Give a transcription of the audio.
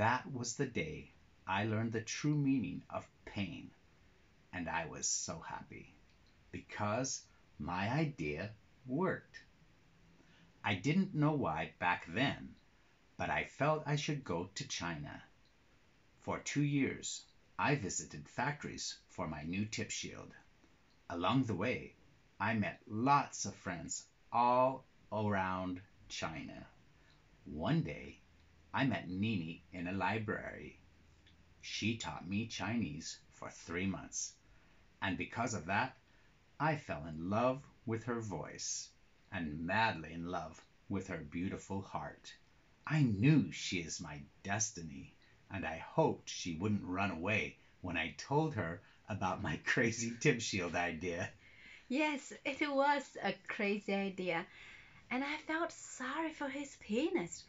That was the day I learned the true meaning of pain, and I was so happy because my idea worked. I didn't know why back then, but I felt I should go to China. For two years I visited factories for my new tip shield. Along the way I met lots of friends all around China. One day I met Nini in a library. She taught me Chinese for three months, and because of that I fell in love with her voice and madly in love with her beautiful heart. I knew she is my destiny, and I hoped she wouldn't run away when I told her about my crazy tip shield idea. Yes, it was a crazy idea, and I felt sorry for his pianist